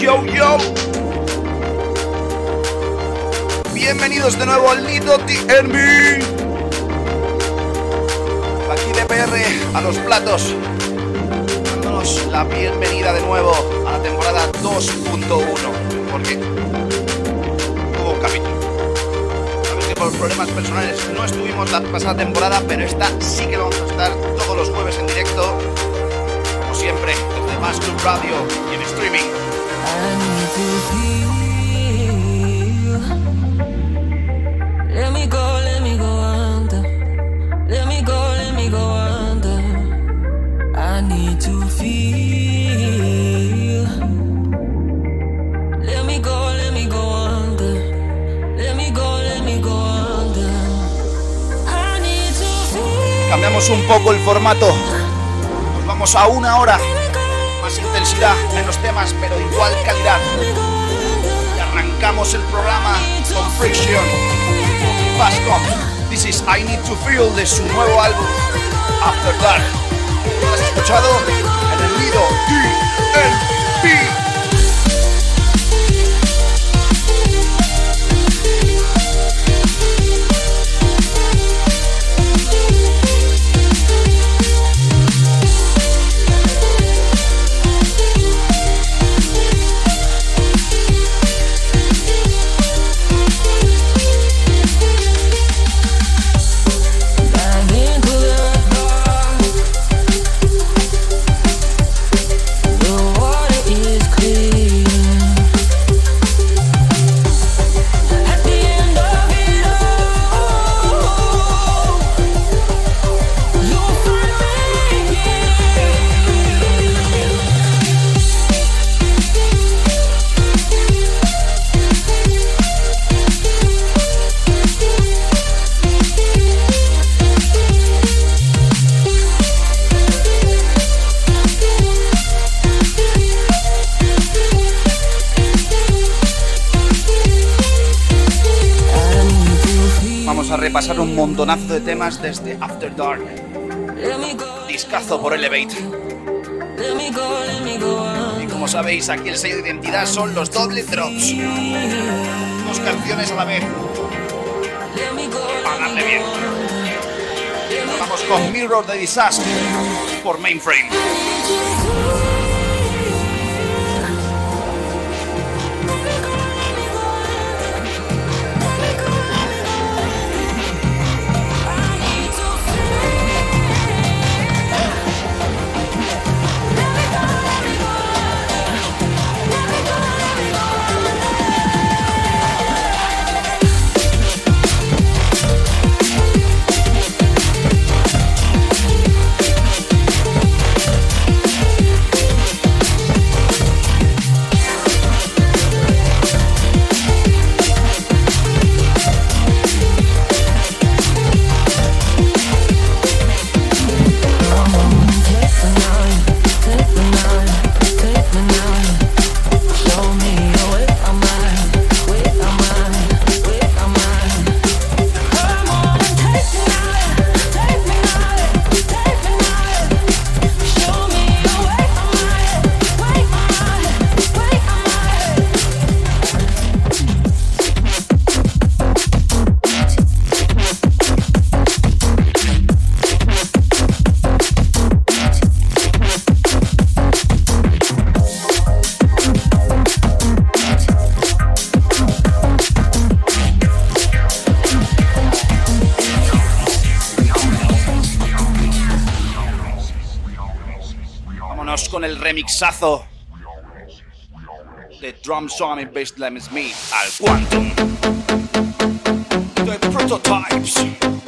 Yo, yo. Bienvenidos de nuevo al Nido TNB. Aquí de PR a los platos. Dándonos la bienvenida de nuevo a la temporada 2.1. Porque hubo un capítulo. Sabes que por problemas personales no estuvimos la pasada temporada, pero esta sí que lo vamos a estar todos los jueves en directo. Como siempre, desde Más Club Radio y en streaming. Cambiamos un poco el formato. Nos vamos a una hora. Menos temas, pero igual calidad. Y arrancamos el programa con Friction. Fastcom. This is I Need to Feel de su nuevo álbum After Dark. ¿Lo has escuchado? En el nido de temas desde After Dark. Discazo por Elevate. Y como sabéis, aquí el sello de identidad son los doble drops. Dos canciones a la vez. Para darle bien. Vamos con Mirror de Disaster por Mainframe. Con el remixazo de Drum Song y Bassline Smith al Quantum. The Prototypes.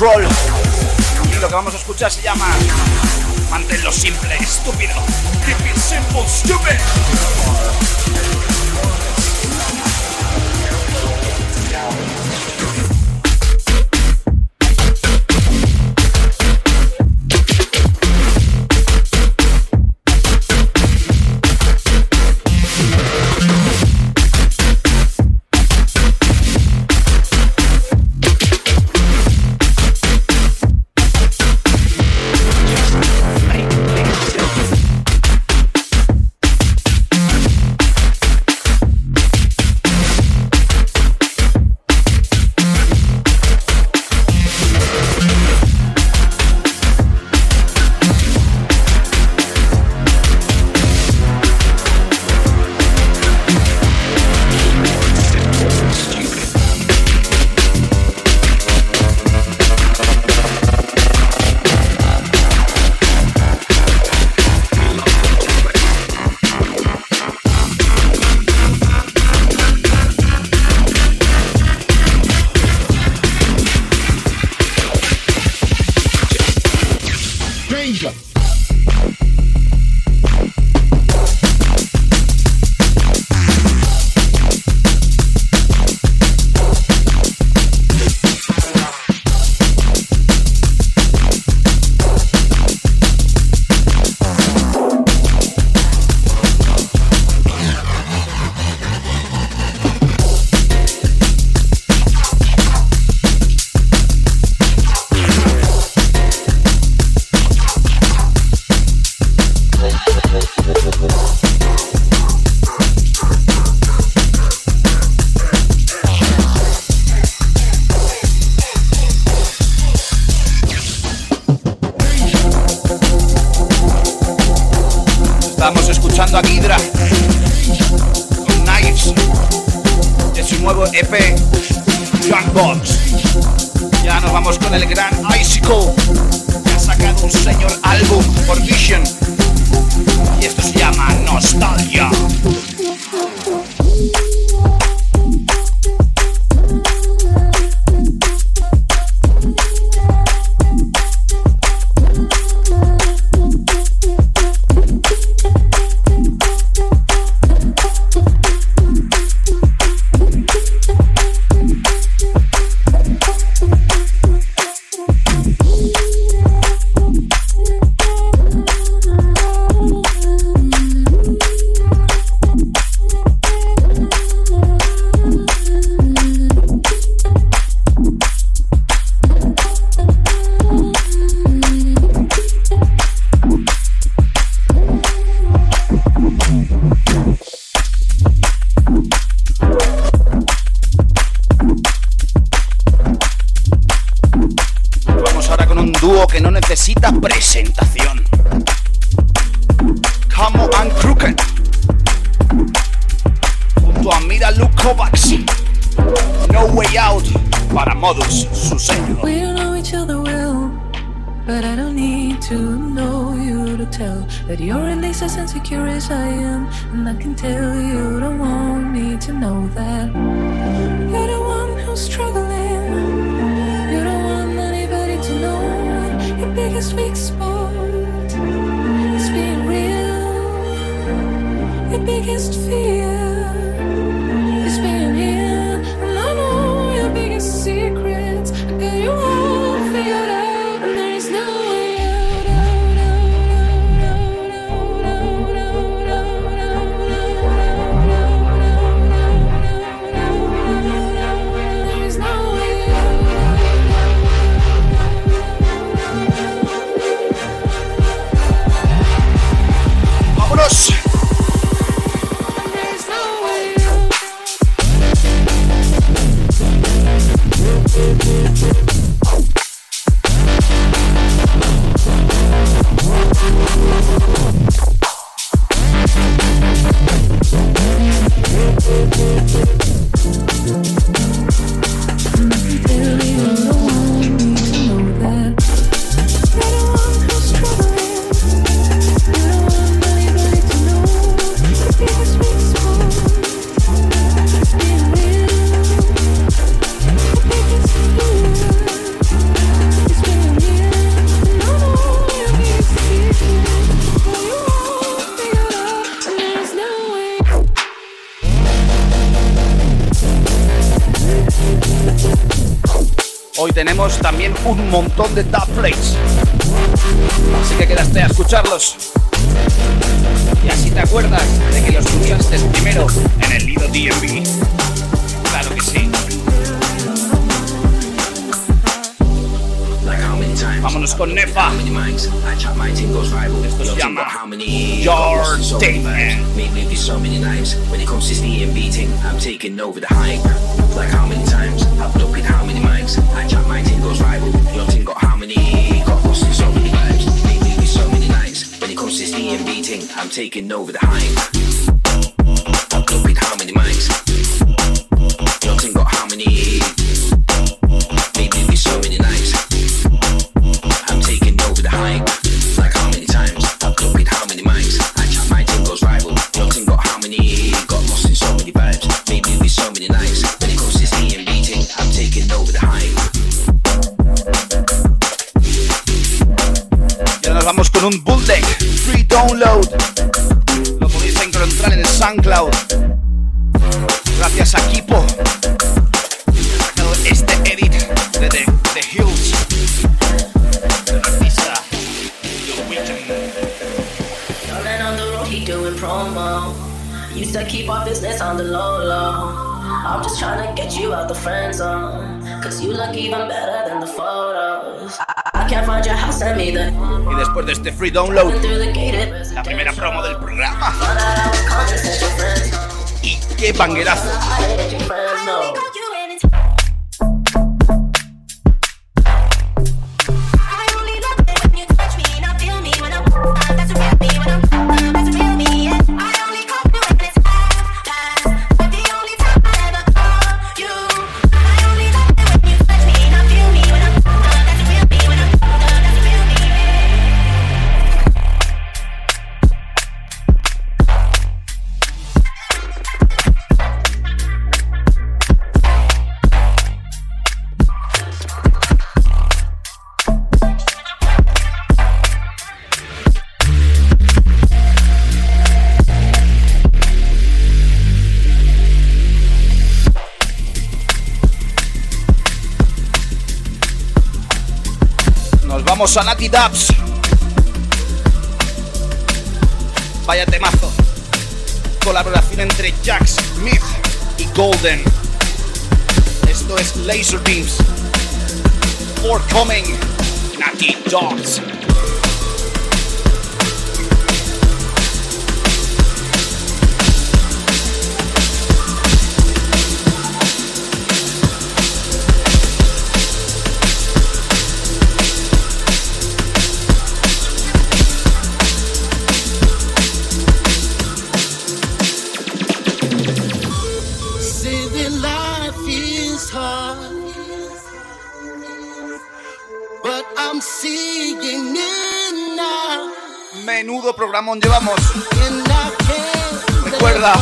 Y lo que vamos a escuchar se llama Manténlo simple, estúpido. Keep it simple, stupid. Egypt presentación. Camo and Crooked. Junto a Mira Luke Kovacs. No Way Out para Modus, su sello. We don't know each other well. But I don't need to know you to tell that you're at least as insecure as I am. And I can tell you don't want me to know that. You're the one who struggles. export. It's being real, your biggest fear. Tenemos también un montón de top plates. Así que quedaste a escucharlos. Y así te acuerdas de que los escuchaste primero en el Lido DMV. Claro que sí. Vámonos con Nefa. Esto se llama Your Statement. I chat my team goes viral. Your team got how many? Got lost in so many vibes. Lately with so many nights. When it comes to this DMB thing, I'm taking over the hype. How many mics. The low low. I'm just trying to get you out the friend zone. Cause you look even better than the photos. I, I can't find your house, send me the. Y después de este free download, la primera promo del programa. Y qué banguerazo. Vamos a Nati Dubs. Vaya temazo. Colaboración entre Jack Smith y Golden. Esto es Laser Beams. Forthcoming. Nati Dubs. Programón llevamos. Recuerda,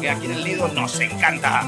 que aquí en el Lido nos encanta.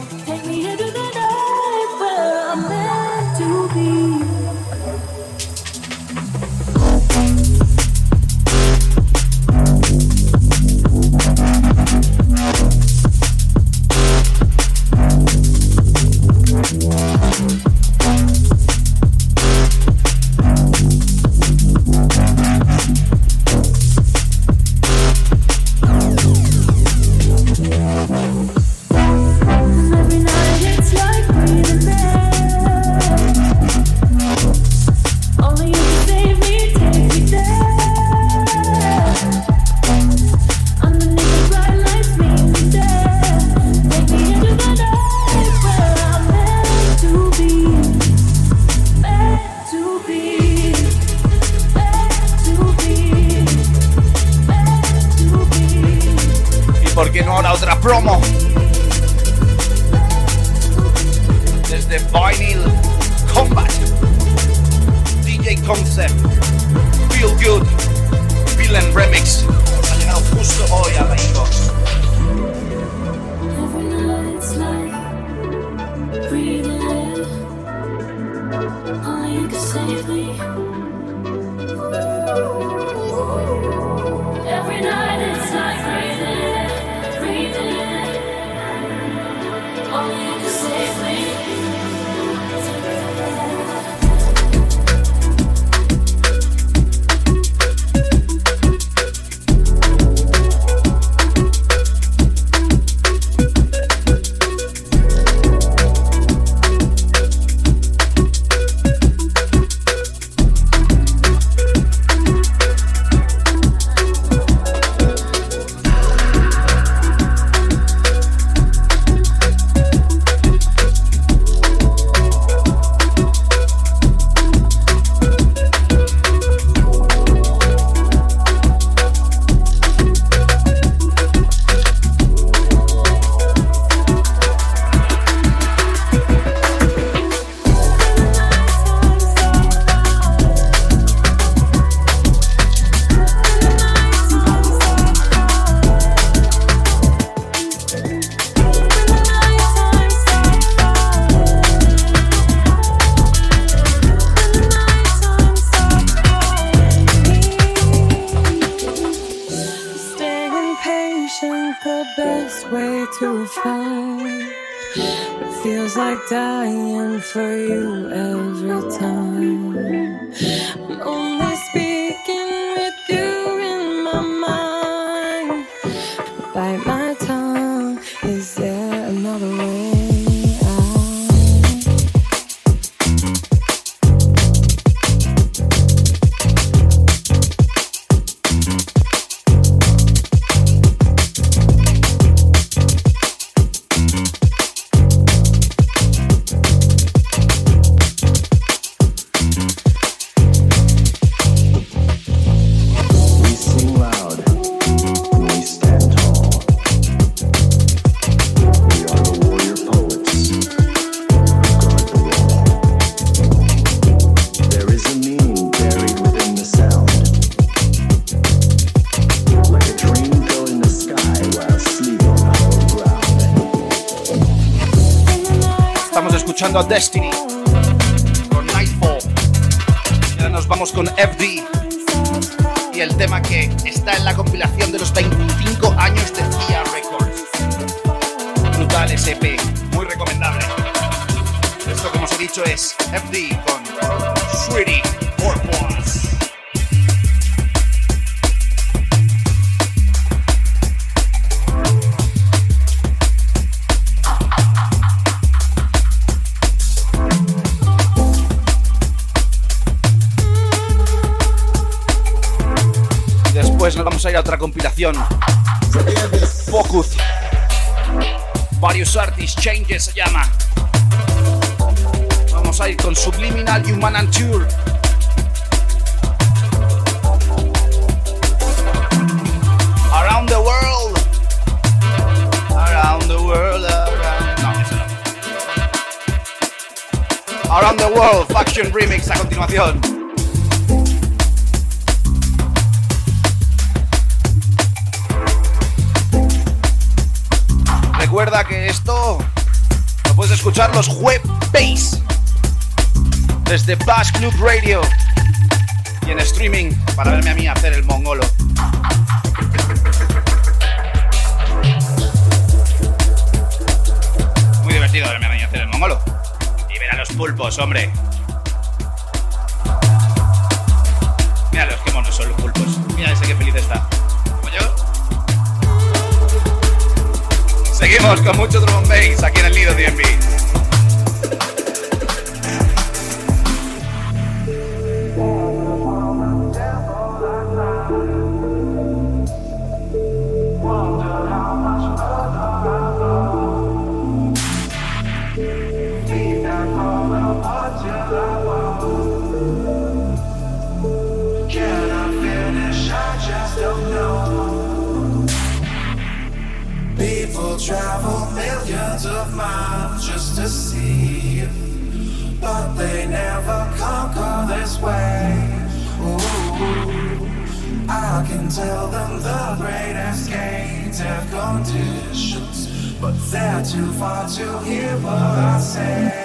Esto es FD con Sweetie Después nos vamos a ir a otra compilación. Focus. Various Artists Changes se llama. Con Subliminal Human and Tour. Around the world. Around the world. Around... Around the World, Faction Remix a continuación. Recuerda que esto lo puedes escuchar los jueves desde Bash Club Radio y en streaming para verme a mí hacer el mongolo. Muy divertido verme a mí hacer el mongolo. Y ver a los pulpos, hombre. Míralos, qué monos son los pulpos. Mira ese que feliz está. Como yo. Seguimos con mucho drum bass aquí en el Nido DMV. never conquer this way. Ooh, I can tell them the greatest escapes have conditions, but they're too far to hear what I say.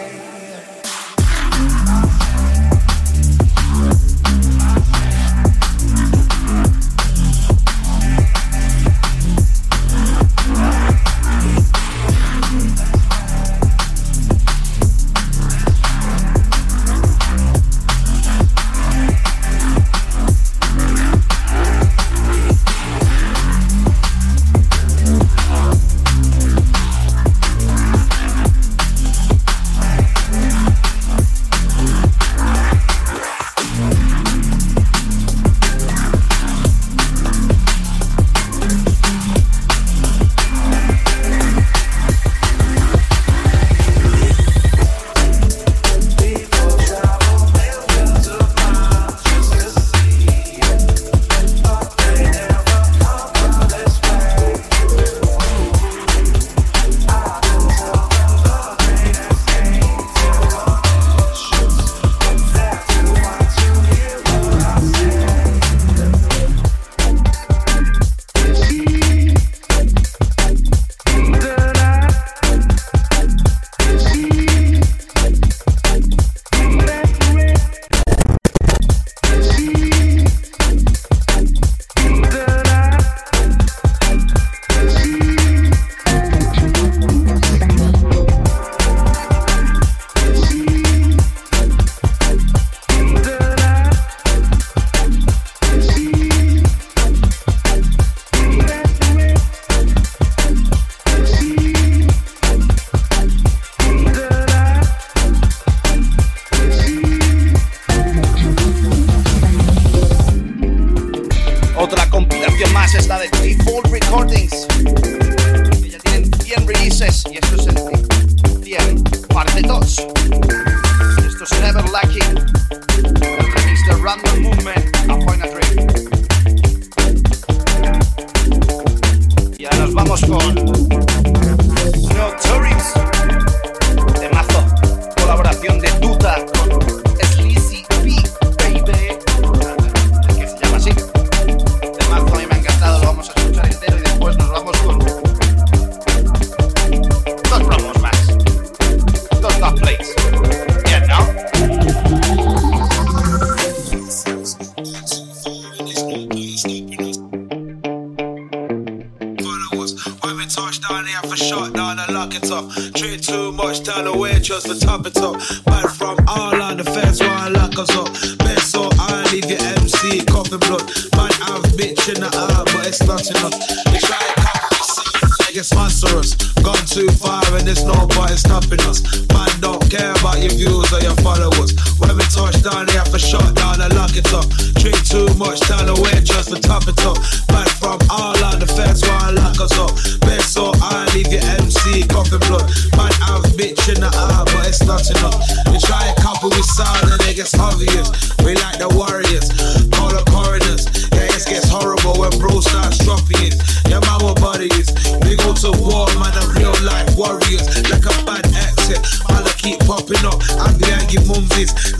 Please.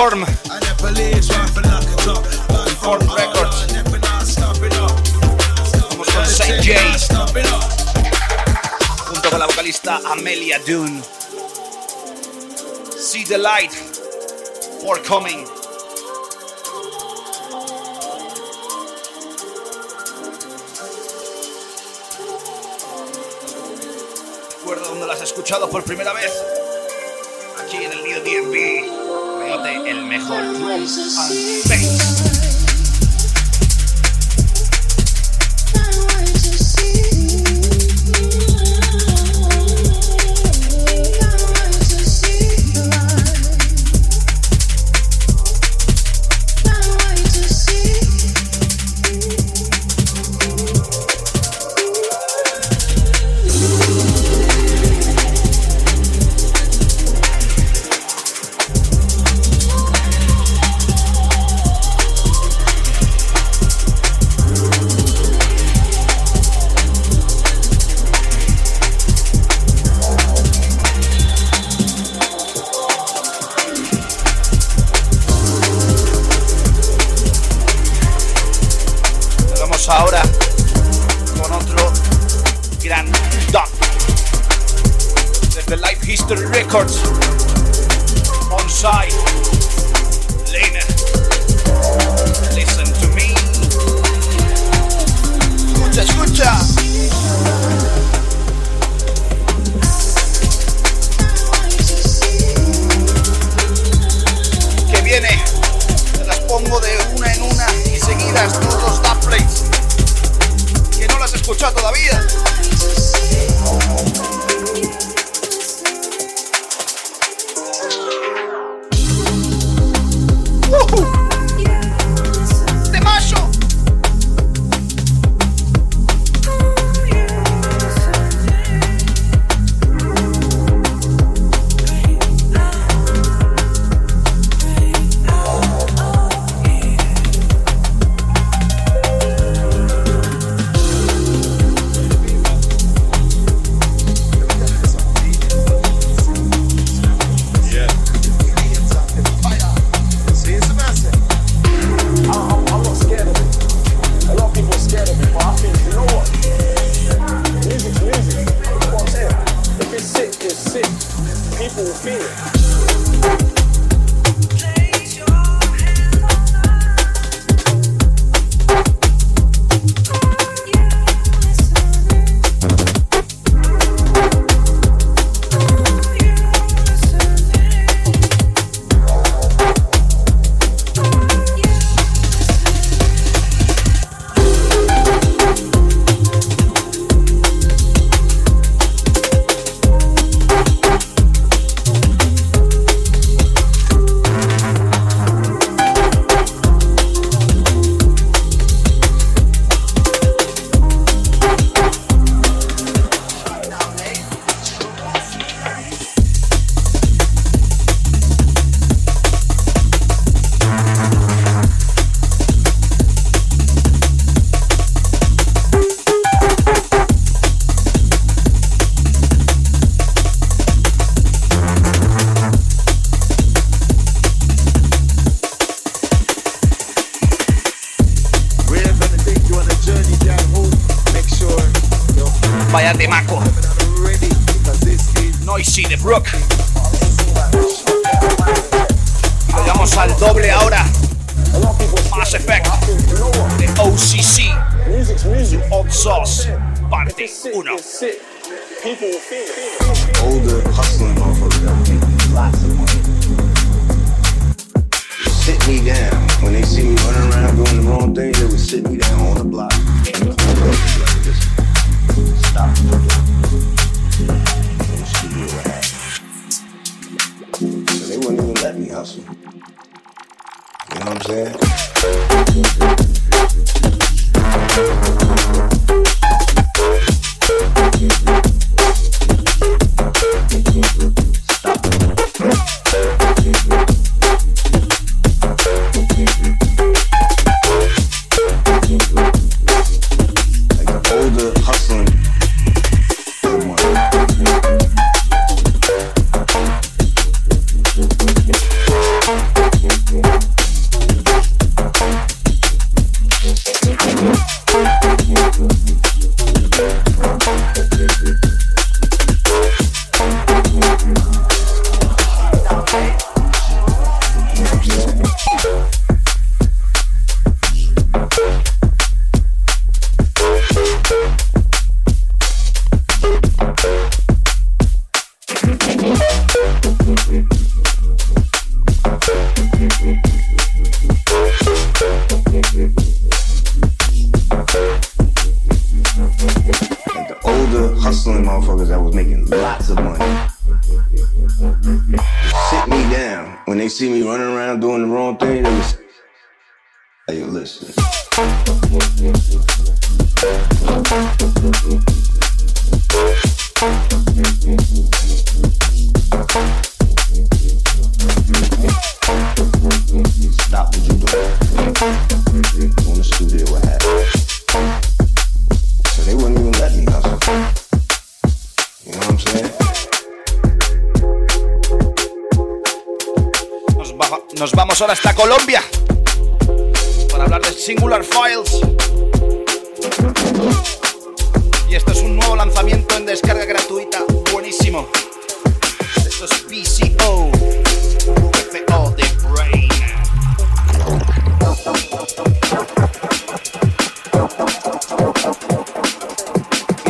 Form. Records. Vamos con Saint Jays. Junto con la vocalista Amelia Dune. See the light. For coming. Recuerda donde las has escuchado por primera vez. el mejor drum and bass.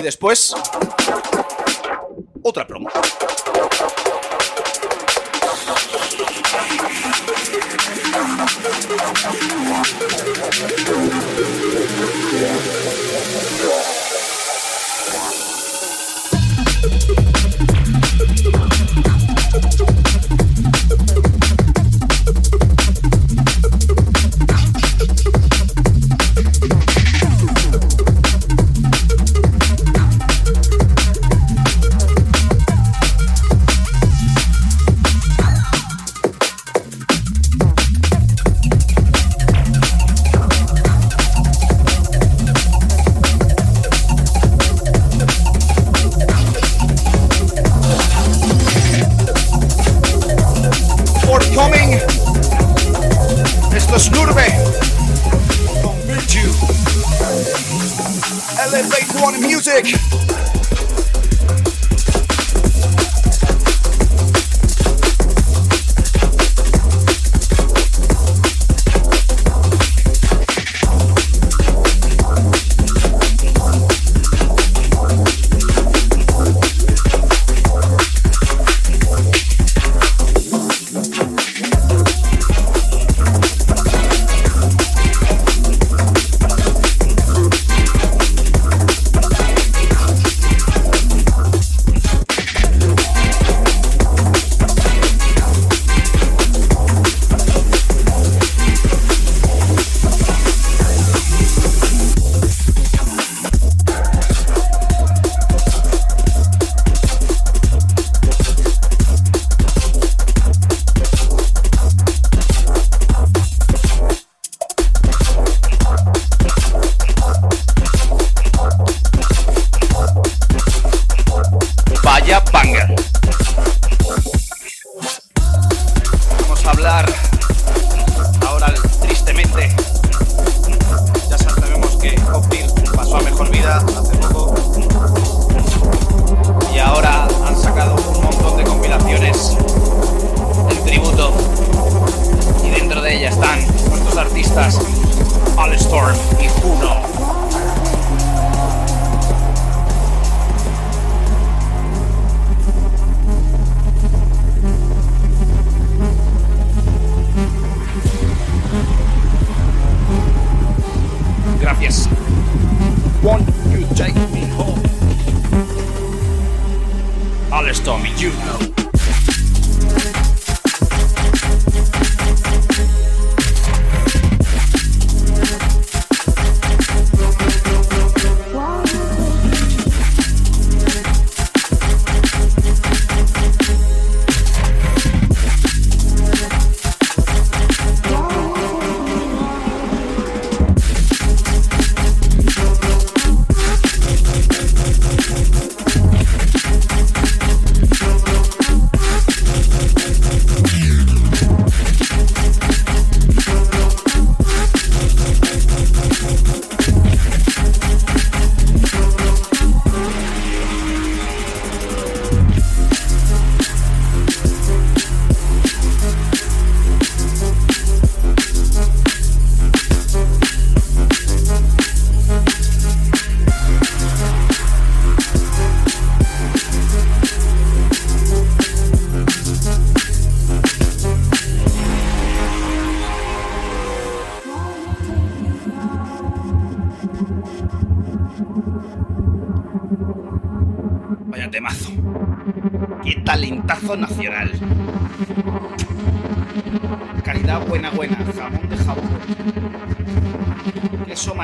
Y después, otra promo.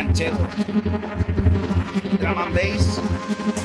Queso manchego. Drum and bass.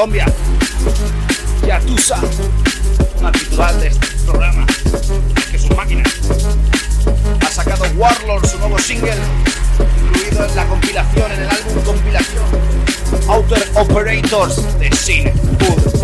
Colombia. Yatusa, una titular de este programa, que es un máquina. Ha sacado Warlord, su nuevo single, incluido en la compilación, en el álbum compilación Outer Operators de Sin Food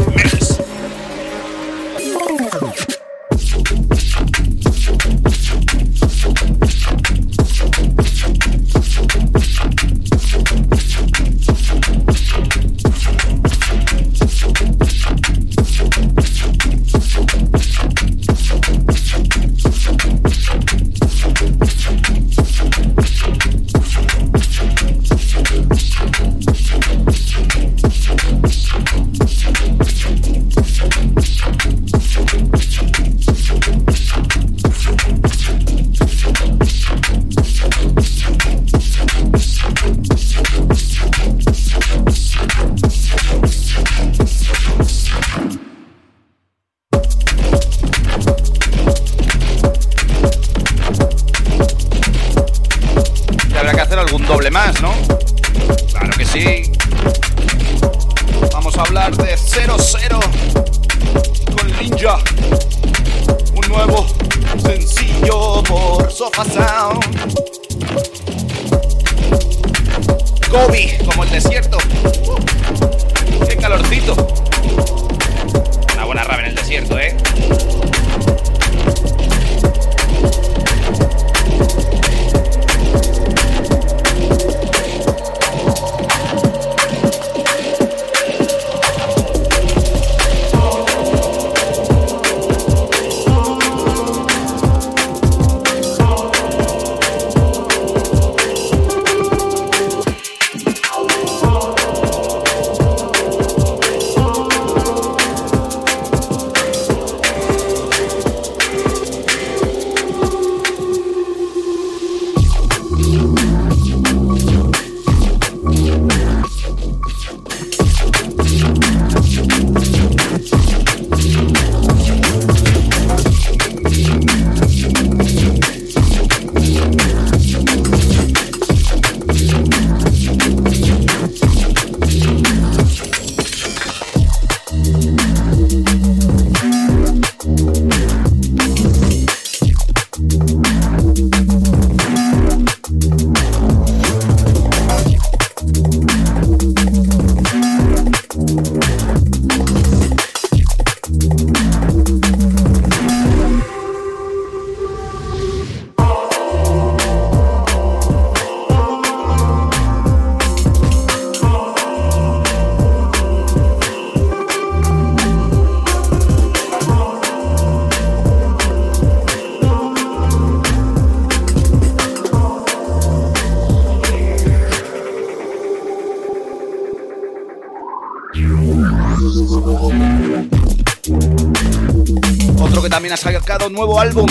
nuevo álbum.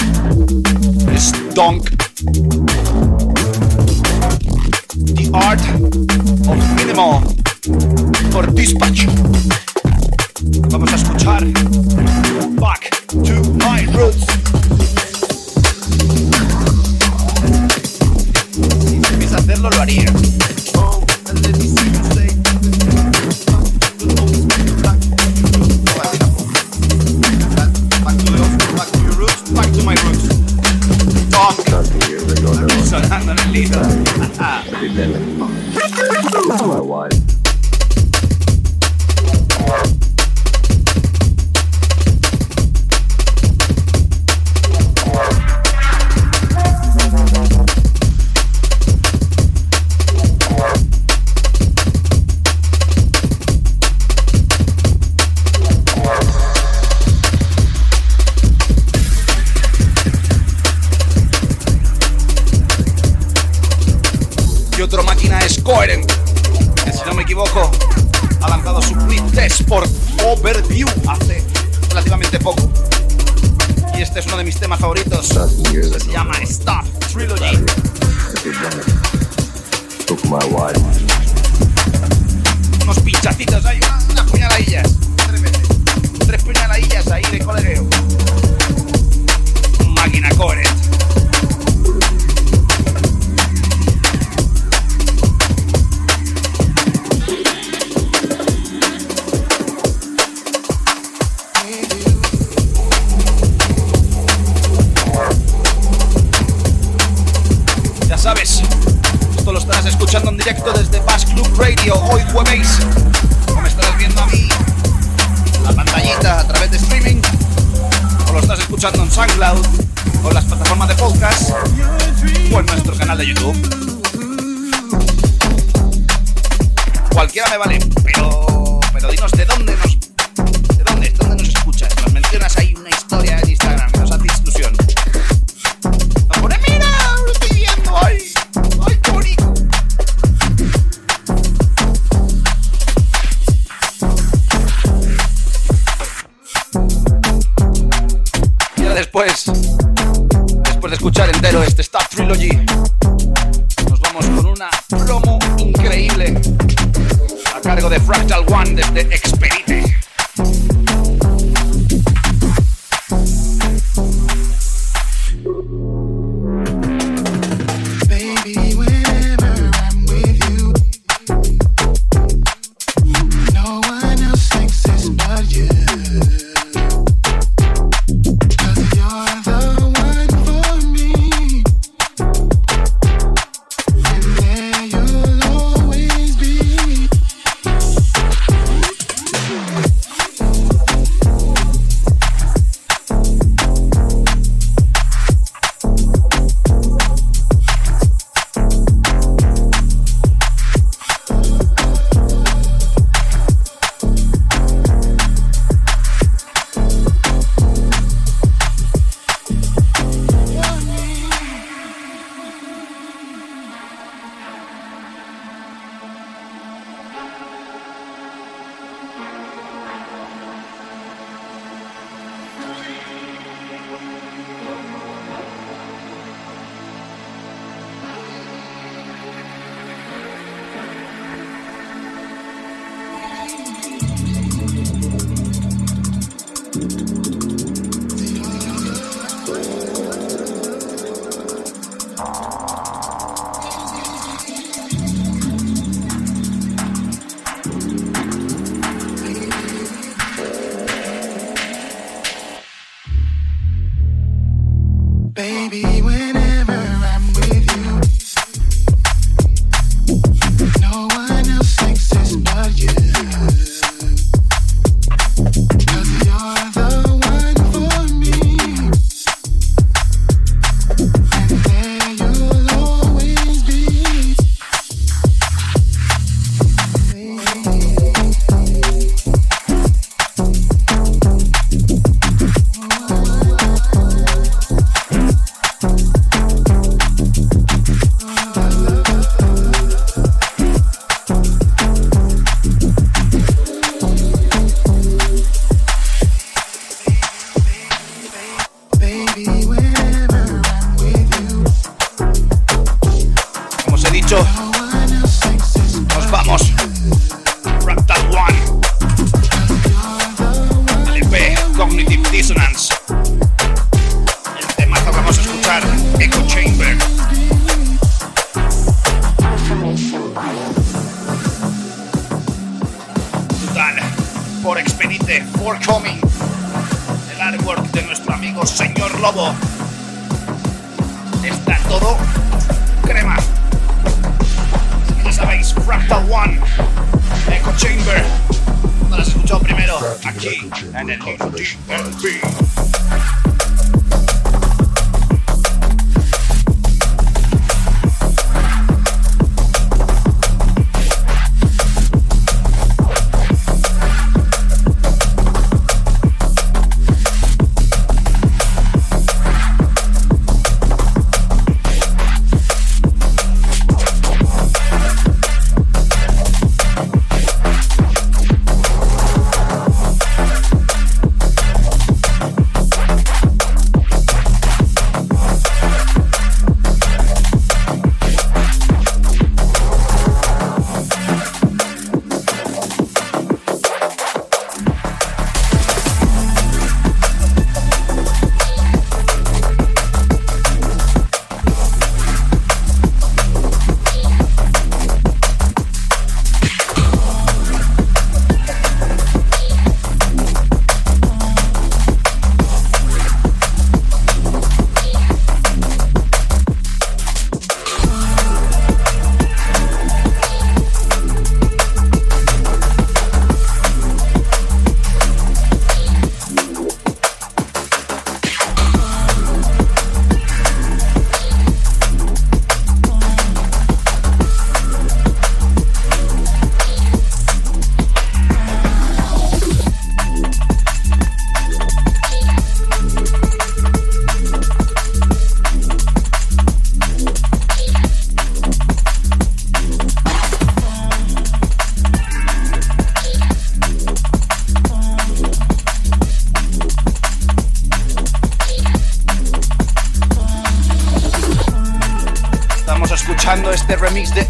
Otherwise. después, después de escuchar entero este Star Trilogy, nos vamos con una promo increíble a cargo de Fractal One desde Expedite.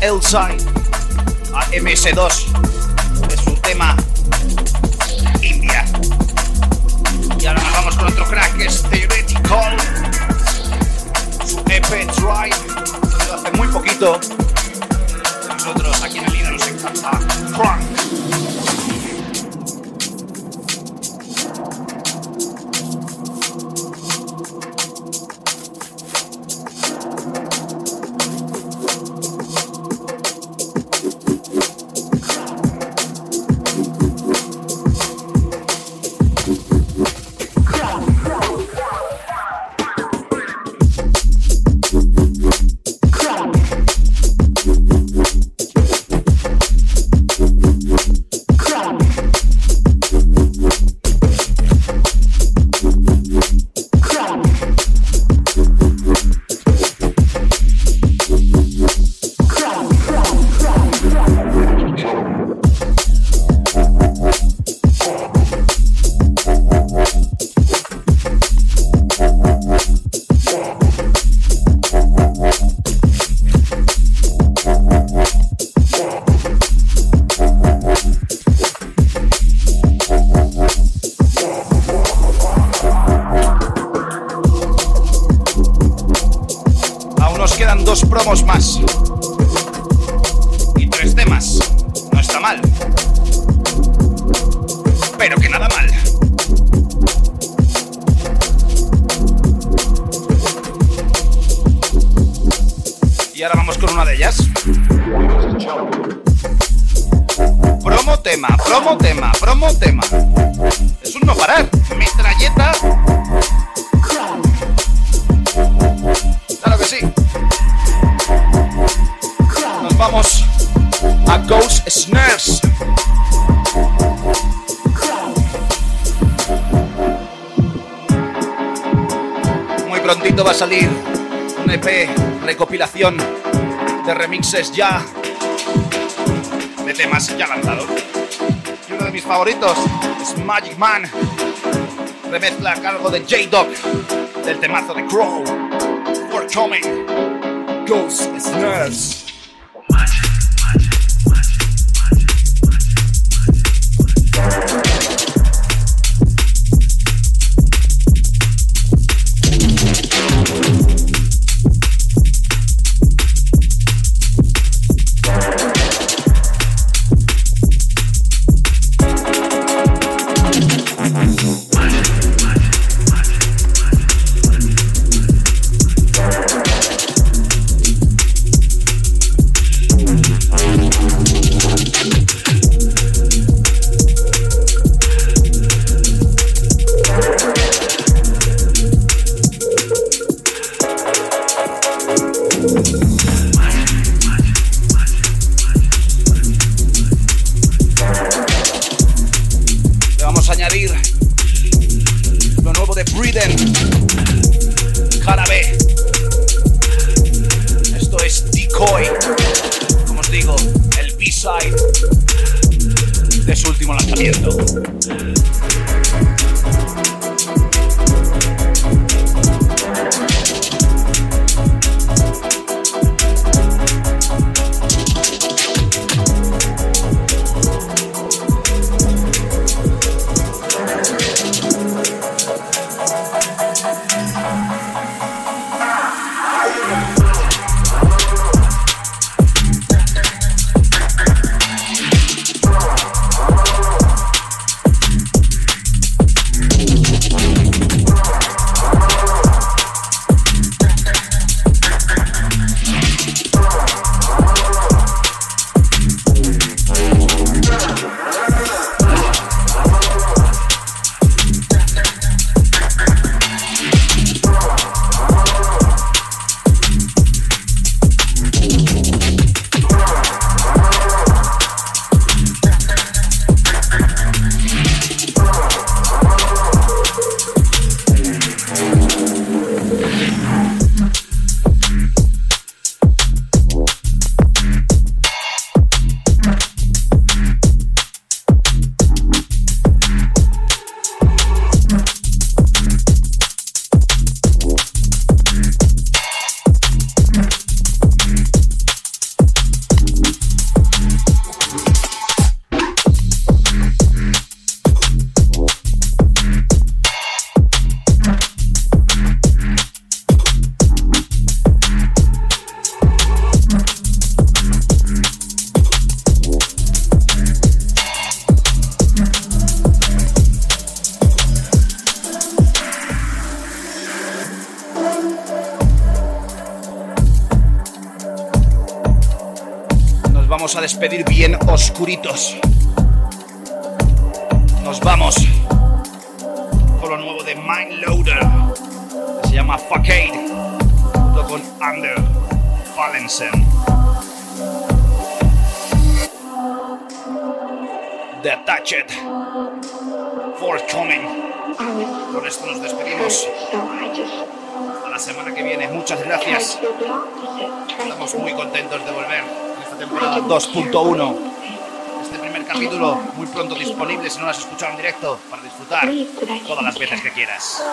L side. Man. Remezcla a cargo de J-Doc del temazo de Crow. For Coming. Ghost Snares. Oscuritos. Nos vamos con lo nuevo de Mindloader. que Se llama Fuckade. Junto con Under Valensen. The Attached. Forthcoming. Con esto nos despedimos. A la semana que viene. Muchas gracias. Estamos muy contentos de volver en esta temporada 2.1. Primer capítulo muy pronto disponible si no lo has escuchado en directo para disfrutar todas las veces que quieras.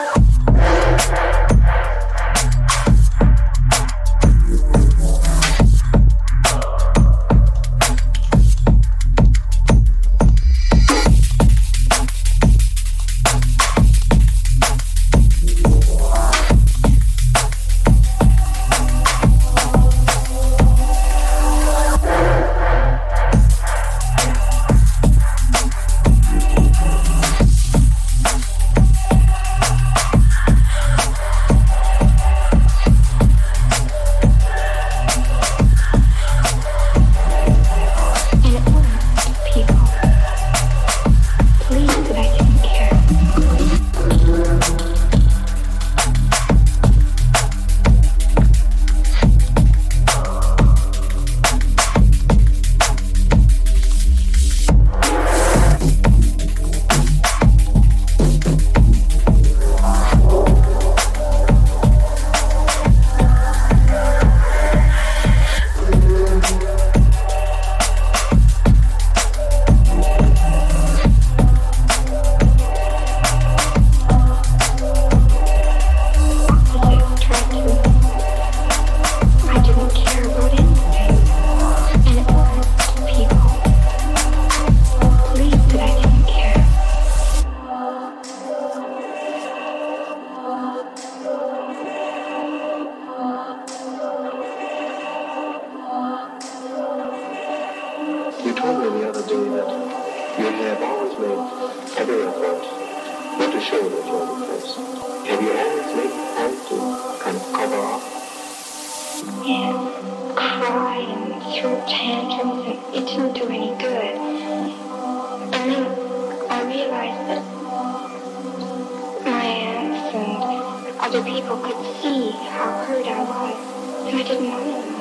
How hurt I was, and I didn't to